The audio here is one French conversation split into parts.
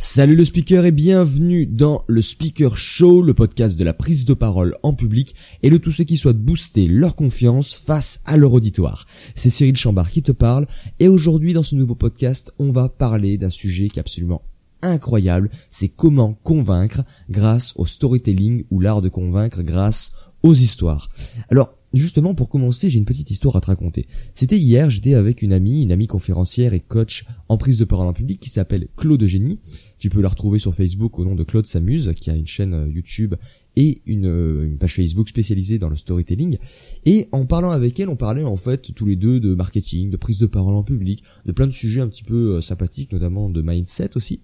Salut le speaker et bienvenue dans le Speaker Show, le podcast de la prise de parole en public et de tous ceux qui souhaitent booster leur confiance face à leur auditoire. C'est Cyril Chambard qui te parle et aujourd'hui dans ce nouveau podcast on va parler d'un sujet qui est absolument incroyable, c'est comment convaincre grâce au storytelling ou l'art de convaincre grâce aux histoires. Alors Justement, pour commencer, j'ai une petite histoire à te raconter. C'était hier, j'étais avec une amie, une amie conférencière et coach en prise de parole en public qui s'appelle Claude Génie. Tu peux la retrouver sur Facebook au nom de Claude S'amuse, qui a une chaîne euh, YouTube et une, euh, une, page Facebook spécialisée dans le storytelling. Et en parlant avec elle, on parlait en fait tous les deux de marketing, de prise de parole en public, de plein de sujets un petit peu euh, sympathiques, notamment de mindset aussi.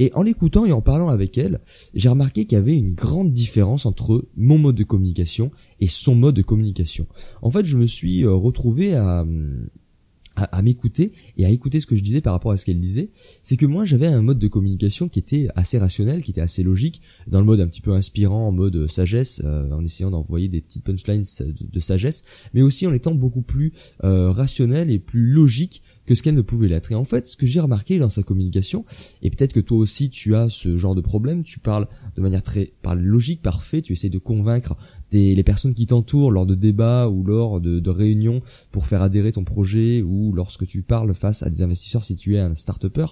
Et en l'écoutant et en parlant avec elle, j'ai remarqué qu'il y avait une grande différence entre mon mode de communication et son mode de communication. En fait, je me suis retrouvé à hum, à, m'écouter et à écouter ce que je disais par rapport à ce qu'elle disait, c'est que moi j'avais un mode de communication qui était assez rationnel, qui était assez logique, dans le mode un petit peu inspirant, en mode sagesse, euh, en essayant d'envoyer des petites punchlines de, sagesse, mais aussi en étant beaucoup plus euh, rationnel et plus logique que ce qu'elle ne pouvait l'être. Et en fait, ce que j'ai remarqué dans sa communication, et peut-être que toi aussi tu as ce genre de problème, tu parles de manière très logique, parfait, tu essaies de convaincre les personnes qui t'entourent lors de débats ou lors de, réunions pour faire adhérer ton projet ou lorsque tu parles face à des investisseurs si tu es un start-upper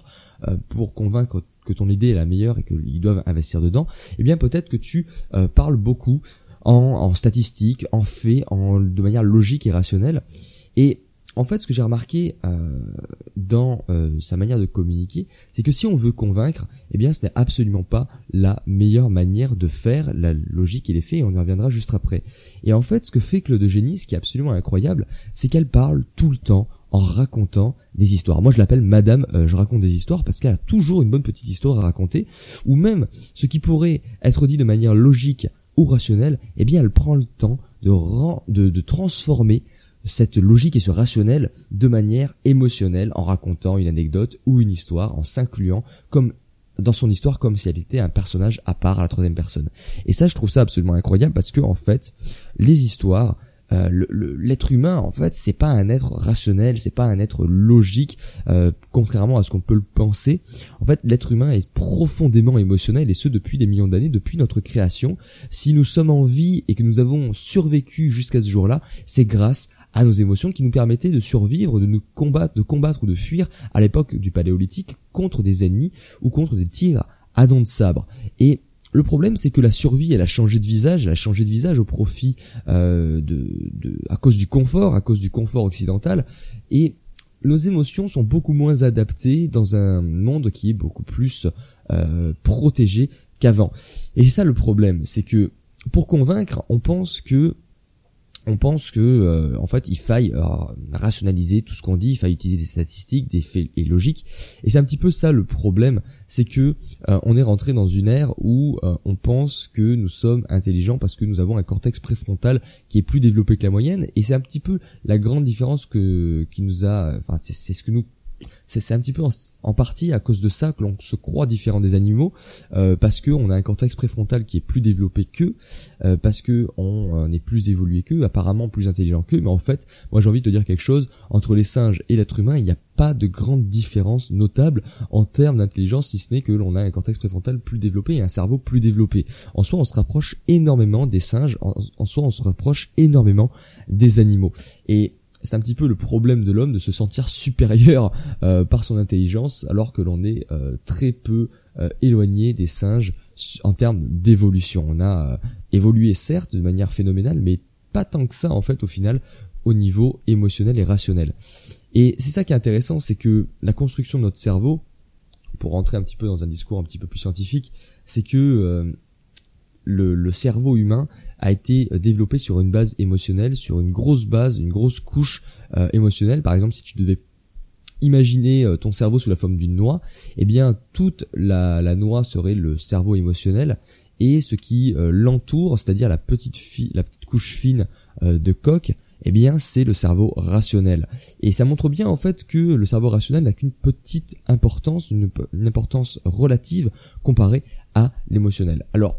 euh, pour convaincre que ton idée est la meilleure et qu'ils doivent investir dedans, eh bien peut-être que tu euh, parles beaucoup en, statistiques, en faits, en, de manière logique et rationnelle. Et en fait, ce que j'ai remarqué euh, dans euh, sa manière de communiquer, c'est que si on veut convaincre, eh bien, ce n'est absolument pas la meilleure manière de faire la logique et les faits, et on y reviendra juste après. Et en fait, ce que fait Claude Génie, ce qui est absolument incroyable, c'est qu'elle parle tout le temps en racontant des histoires. Moi, je l'appelle Madame, euh, je raconte des histoires parce qu'elle a toujours une bonne petite histoire à raconter, ou même ce qui pourrait être dit de manière logique ou rationnelle, eh bien, elle prend le temps de, de, de transformer cette logique et ce rationnel de manière émotionnelle en racontant une anecdote ou une histoire, en s'incluant comme dans son histoire comme si elle était un personnage à part à la troisième personne. Et ça, je trouve ça absolument incroyable parce que en fait, les histoires, euh, l'être humain, en fait, c'est pas un être rationnel, c'est pas un être logique, euh, contrairement à ce qu'on peut le penser. En fait, l'être humain est profondément émotionnel et ce depuis des millions d'années, depuis notre création. Si nous sommes en vie et que nous avons survécu jusqu'à ce jour-là, c'est grâce à nos émotions qui nous permettaient de survivre, de nous combattre, de combattre ou de fuir à l'époque du paléolithique contre des ennemis ou contre des tigres à dents de sabre. Et le problème, c'est que la survie, elle a changé de visage, elle a changé de visage au profit euh, de, de, à cause du confort, à cause du confort occidental, et nos émotions sont beaucoup moins adaptées dans un monde qui est beaucoup plus euh, protégé qu'avant. Et c'est ça le problème, c'est que pour convaincre, on pense que on pense que euh, en fait il faille euh, rationaliser tout ce qu'on dit, il faille utiliser des statistiques, des faits et logiques. Et c'est un petit peu ça le problème, c'est que euh, on est rentré dans une ère où on pense que nous sommes intelligents parce que nous avons un cortex préfrontal qui est plus développé que la moyenne. Et c'est un petit peu la grande différence que qui nous a, enfin c'est ce que nous c'est un petit peu en, partie à cause de ça que l'on se croit différent des animaux, euh, parce que on a un cortex préfrontal qui est plus développé qu'eux, euh, parce que on, est plus évolué qu'eux, apparemment plus intelligent qu'eux, mais en fait, moi j'ai envie de te dire quelque chose, entre les singes et l'être humain, il n'y a pas de grande différence notable en termes d'intelligence, si ce n'est que l'on a un cortex préfrontal plus développé et un cerveau plus développé. En soi, on se rapproche énormément des singes, en, en soi, on se rapproche énormément des animaux. Et c'est un petit peu le problème de l'homme de se sentir supérieur euh, par son intelligence alors que l'on est euh, très peu euh, éloigné des singes en termes d'évolution. On a évolué certes de manière phénoménale mais pas tant que ça en fait au final au niveau émotionnel et rationnel. Et c'est ça qui est intéressant, c'est que la construction de notre cerveau, pour rentrer un petit peu dans un discours un petit peu plus scientifique, c'est que le, le cerveau humain a été euh, développé sur une base émotionnelle, sur une grosse base, une grosse couche euh, émotionnelle. Par exemple, si tu devais imaginer euh, ton cerveau sous la forme d'une noix, eh bien toute la, noix serait le cerveau émotionnel et ce qui l'entoure, c'est-à-dire la petite, la petite couche fine de coque, eh bien c'est le cerveau rationnel. Et ça montre bien en fait que le cerveau rationnel n'a qu'une petite importance, une, une importance relative comparée à l'émotionnel. Alors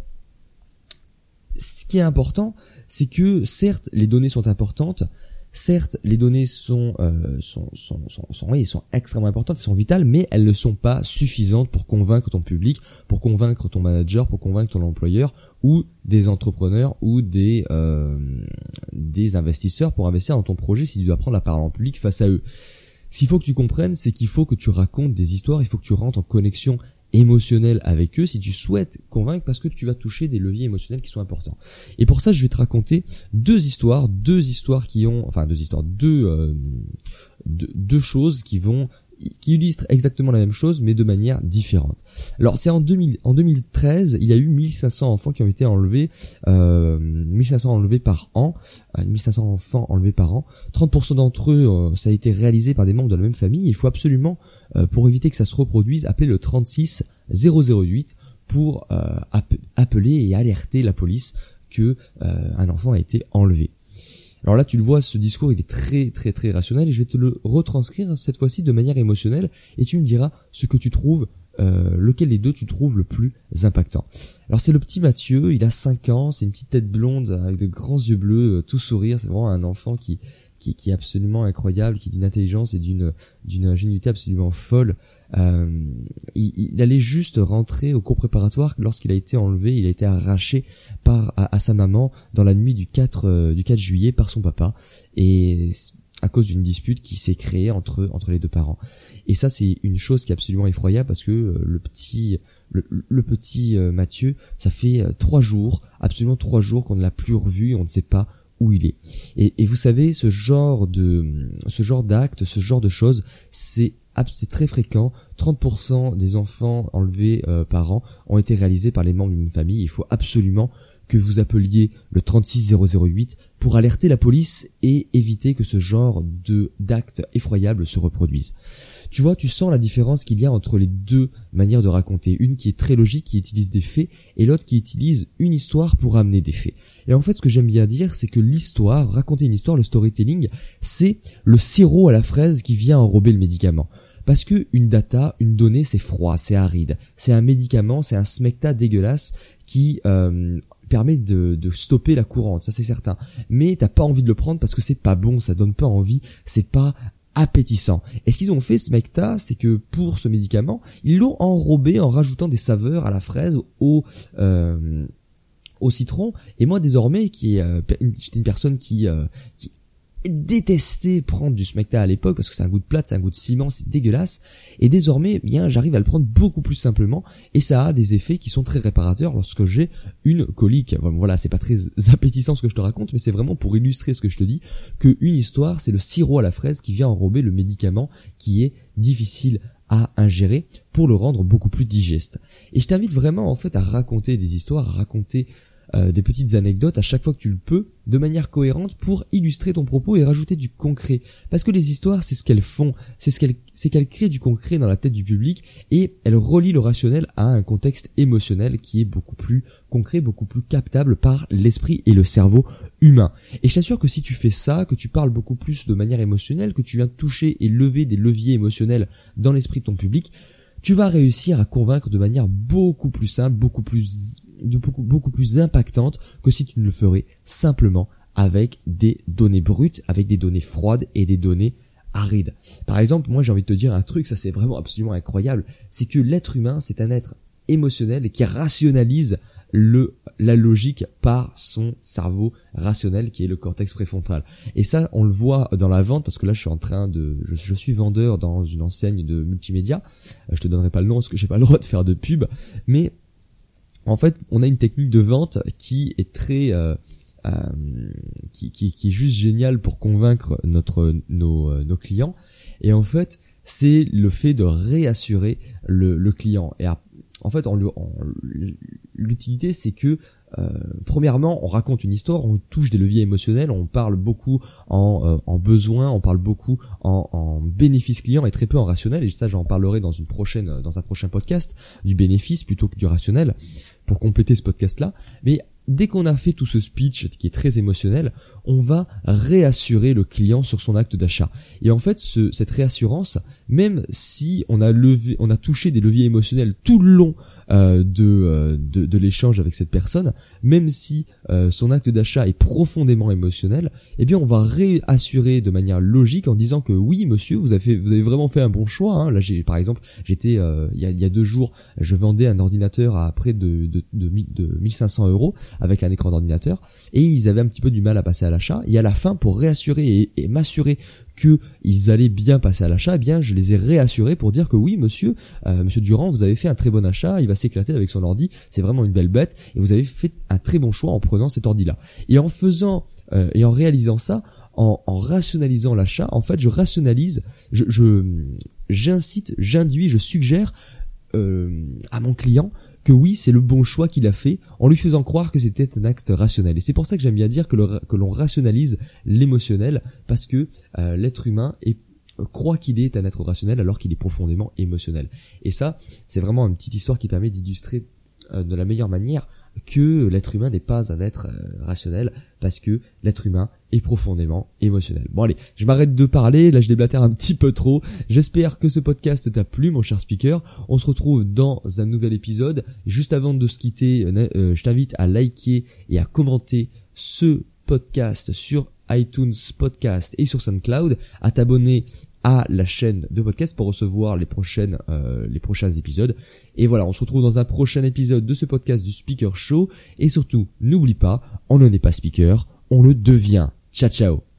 ce qui est important, c'est que certes les données sont importantes, certes, les données sont, euh, sont, sont, sont, sont, sont extrêmement importantes, elles sont vitales, mais elles ne sont pas suffisantes pour convaincre ton public, pour convaincre ton manager, pour convaincre ton employeur ou des entrepreneurs ou des euh, des investisseurs pour investir dans ton projet si tu dois prendre la parole en public face à eux. Qu'il faut que tu comprennes, c'est qu'il faut que tu racontes des histoires, il faut que tu rentres en connexion émotionnelle avec eux si tu souhaites convaincre parce que tu vas toucher des leviers émotionnels qui sont importants. Et pour ça, je vais te raconter deux histoires, deux histoires qui ont, enfin deux histoires, deux, euh, deux, deux choses qui vont qui illustre exactement la même chose mais de manière différente. Alors c'est en 2000, en 2013, il y a eu 1500 enfants qui ont été enlevés, euh, 1500 enlevés par an, 1500 euh, enfants enlevés par an. 30% d'entre eux, euh, ça a été réalisé par des membres de la même famille. Il faut absolument, euh, pour éviter que ça se reproduise, appeler le 36 008 pour appeler et alerter la police que un enfant a été enlevé. Alors là, tu le vois, ce discours, il est très très très rationnel et je vais te le retranscrire cette fois-ci de manière émotionnelle et tu me diras ce que tu trouves, euh, lequel des deux tu trouves le plus impactant. Alors c'est le petit Mathieu, il a 5 ans, c'est une petite tête blonde avec de grands yeux bleus, euh, tout sourire, c'est vraiment un enfant qui, qui, qui est absolument incroyable, qui est d'une intelligence et d'une d'une ingénuité absolument folle. Euh, il, allait juste rentrer au cours préparatoire lorsqu'il a été enlevé, il a été arraché par à, sa maman dans la nuit du 4 euh, du 4 juillet par son papa et à cause d'une dispute qui s'est créée entre entre les deux parents. Et ça c'est une chose qui est absolument effroyable parce que euh, le petit le, petit Mathieu, ça fait trois jours, absolument trois jours qu'on ne l'a plus revu, et on ne sait pas où il est. Et, et vous savez, ce genre de ce genre d'acte, ce genre de choses, c'est c'est très fréquent. 30% des enfants enlevés euh, par an ont été réalisés par les membres d'une famille. Il faut absolument que vous appeliez le 36008 pour alerter la police et éviter que ce genre de d'actes effroyables se reproduisent. Tu vois, tu sens la différence qu'il y a entre les deux manières de raconter. Une qui est très logique, qui utilise des faits, et l'autre qui utilise une histoire pour amener des faits. Et en fait, ce que j'aime bien dire, c'est que l'histoire, raconter une histoire, le storytelling, c'est le sirop à la fraise qui vient enrober le médicament. Parce que une data, une donnée, c'est froid, c'est aride. C'est un médicament, c'est un smecta dégueulasse qui euh, permet de, stopper la courante, ça c'est certain. Mais t'as pas envie de le prendre parce que c'est pas bon, ça donne pas envie, c'est pas appétissant. Et ce qu'ils ont fait, Smecta, c'est que pour ce médicament, ils l'ont enrobé en rajoutant des saveurs à la fraise, au euh, citron. Et moi, désormais, qui euh, j'étais une personne qui euh, qui détesté prendre du smecta à l'époque parce que c'est un goût de plate, c'est un goût de ciment, c'est dégueulasse. Et désormais, eh bien, j'arrive à le prendre beaucoup plus simplement et ça a des effets qui sont très réparateurs lorsque j'ai une colique. Voilà, c'est pas très appétissant ce que je te raconte, mais c'est vraiment pour illustrer ce que je te dis que une histoire, c'est le sirop à la fraise qui vient enrober le médicament qui est difficile à ingérer pour le rendre beaucoup plus digeste. Et je t'invite vraiment en fait à raconter des histoires, à raconter euh, des petites anecdotes à chaque fois que tu le peux, de manière cohérente pour illustrer ton propos et rajouter du concret. Parce que les histoires, c'est ce qu'elles font, c'est ce qu'elles, c'est qu'elles créent du concret dans la tête du public et elles relient le rationnel à un contexte émotionnel qui est beaucoup plus concret, beaucoup plus captable par l'esprit et le cerveau humain. Et je t'assure que si tu fais ça, que tu parles beaucoup plus de manière émotionnelle, que tu viens toucher et lever des leviers émotionnels dans l'esprit de ton public, tu vas réussir à convaincre de manière beaucoup plus simple, beaucoup plus de beaucoup, beaucoup plus impactante que si tu ne le ferais simplement avec des données brutes, avec des données froides et des données arides. Par exemple, moi j'ai envie de te dire un truc, ça c'est vraiment absolument incroyable, c'est que l'être humain c'est un être émotionnel qui rationalise le la logique par son cerveau rationnel qui est le cortex préfrontal. Et ça, on le voit dans la vente parce que là, je suis en train de, je, suis vendeur dans une enseigne de multimédia. Euh, je te donnerai pas le nom parce que j'ai pas le droit de faire de pub, mais en fait, on a une technique de vente qui est très euh, euh, qui, qui, est juste géniale pour convaincre notre nos, euh, nos clients. Et en fait, c'est le fait de réassurer le, client. Et en fait, l'utilité, c'est que premièrement, on raconte une histoire, on touche des leviers émotionnels, on parle beaucoup en, euh, en besoin, on parle beaucoup en, en, bénéfice client et très peu en rationnel. Et ça, j'en parlerai dans une prochaine, dans un prochain podcast du bénéfice plutôt que du rationnel pour compléter ce podcast-là. Mais dès qu'on a fait tout ce speech qui est très émotionnel, on va réassurer le client sur son acte d'achat. Et en fait, cette réassurance, même si on a levé, on a touché des leviers émotionnels tout le long euh, euh, de, de, l'échange avec cette personne, même si euh, son acte d'achat est profondément émotionnel, eh bien on va réassurer de manière logique en disant que oui monsieur vous avez vous avez vraiment fait un bon choix. Hein. Là j'ai par exemple j'étais il y, a, y, a, deux jours je vendais un ordinateur à près de, de, de, de 1500 euros avec un écran d'ordinateur et ils avaient un petit peu du mal à passer à l'achat et à la fin pour réassurer et m'assurer que ils allaient bien passer à l'achat, eh bien je les ai réassurés pour dire que oui monsieur, euh, monsieur Durand, vous avez fait un très bon achat, il va s'éclater avec son ordi, c'est vraiment une belle bête et vous avez fait un très bon choix en prenant cet ordi là. Et en faisant euh, et en réalisant ça, en, rationalisant l'achat, en fait je rationalise, je j'incite, j'induis, je suggère euh, à mon client que oui, c'est le bon choix qu'il a fait en lui faisant croire que c'était un acte rationnel. Et c'est pour ça que j'aime bien dire que, l'on rationalise l'émotionnel parce que euh, l'être humain est croit qu'il est un être rationnel alors qu'il est profondément émotionnel. Et ça, c'est vraiment une petite histoire qui permet d'illustrer euh, de la meilleure manière que l'être humain n'est pas un être euh, rationnel parce que l'être humain est profondément émotionnel. Bon allez, je m'arrête de parler, là je déblatère un petit peu trop. J'espère que ce podcast t'a plu mon cher speaker. On se retrouve dans un nouvel épisode. Juste avant de se quitter, euh, euh, je t'invite à liker et à commenter ce podcast sur iTunes Podcast et sur SoundCloud, à t'abonner à la chaîne de podcast pour recevoir les prochaines euh, les prochains épisodes. Et voilà, on se retrouve dans un prochain épisode de ce podcast du Speaker Show. Et surtout, n'oublie pas, on ne n'est pas speaker, on le devient. Ciao ciao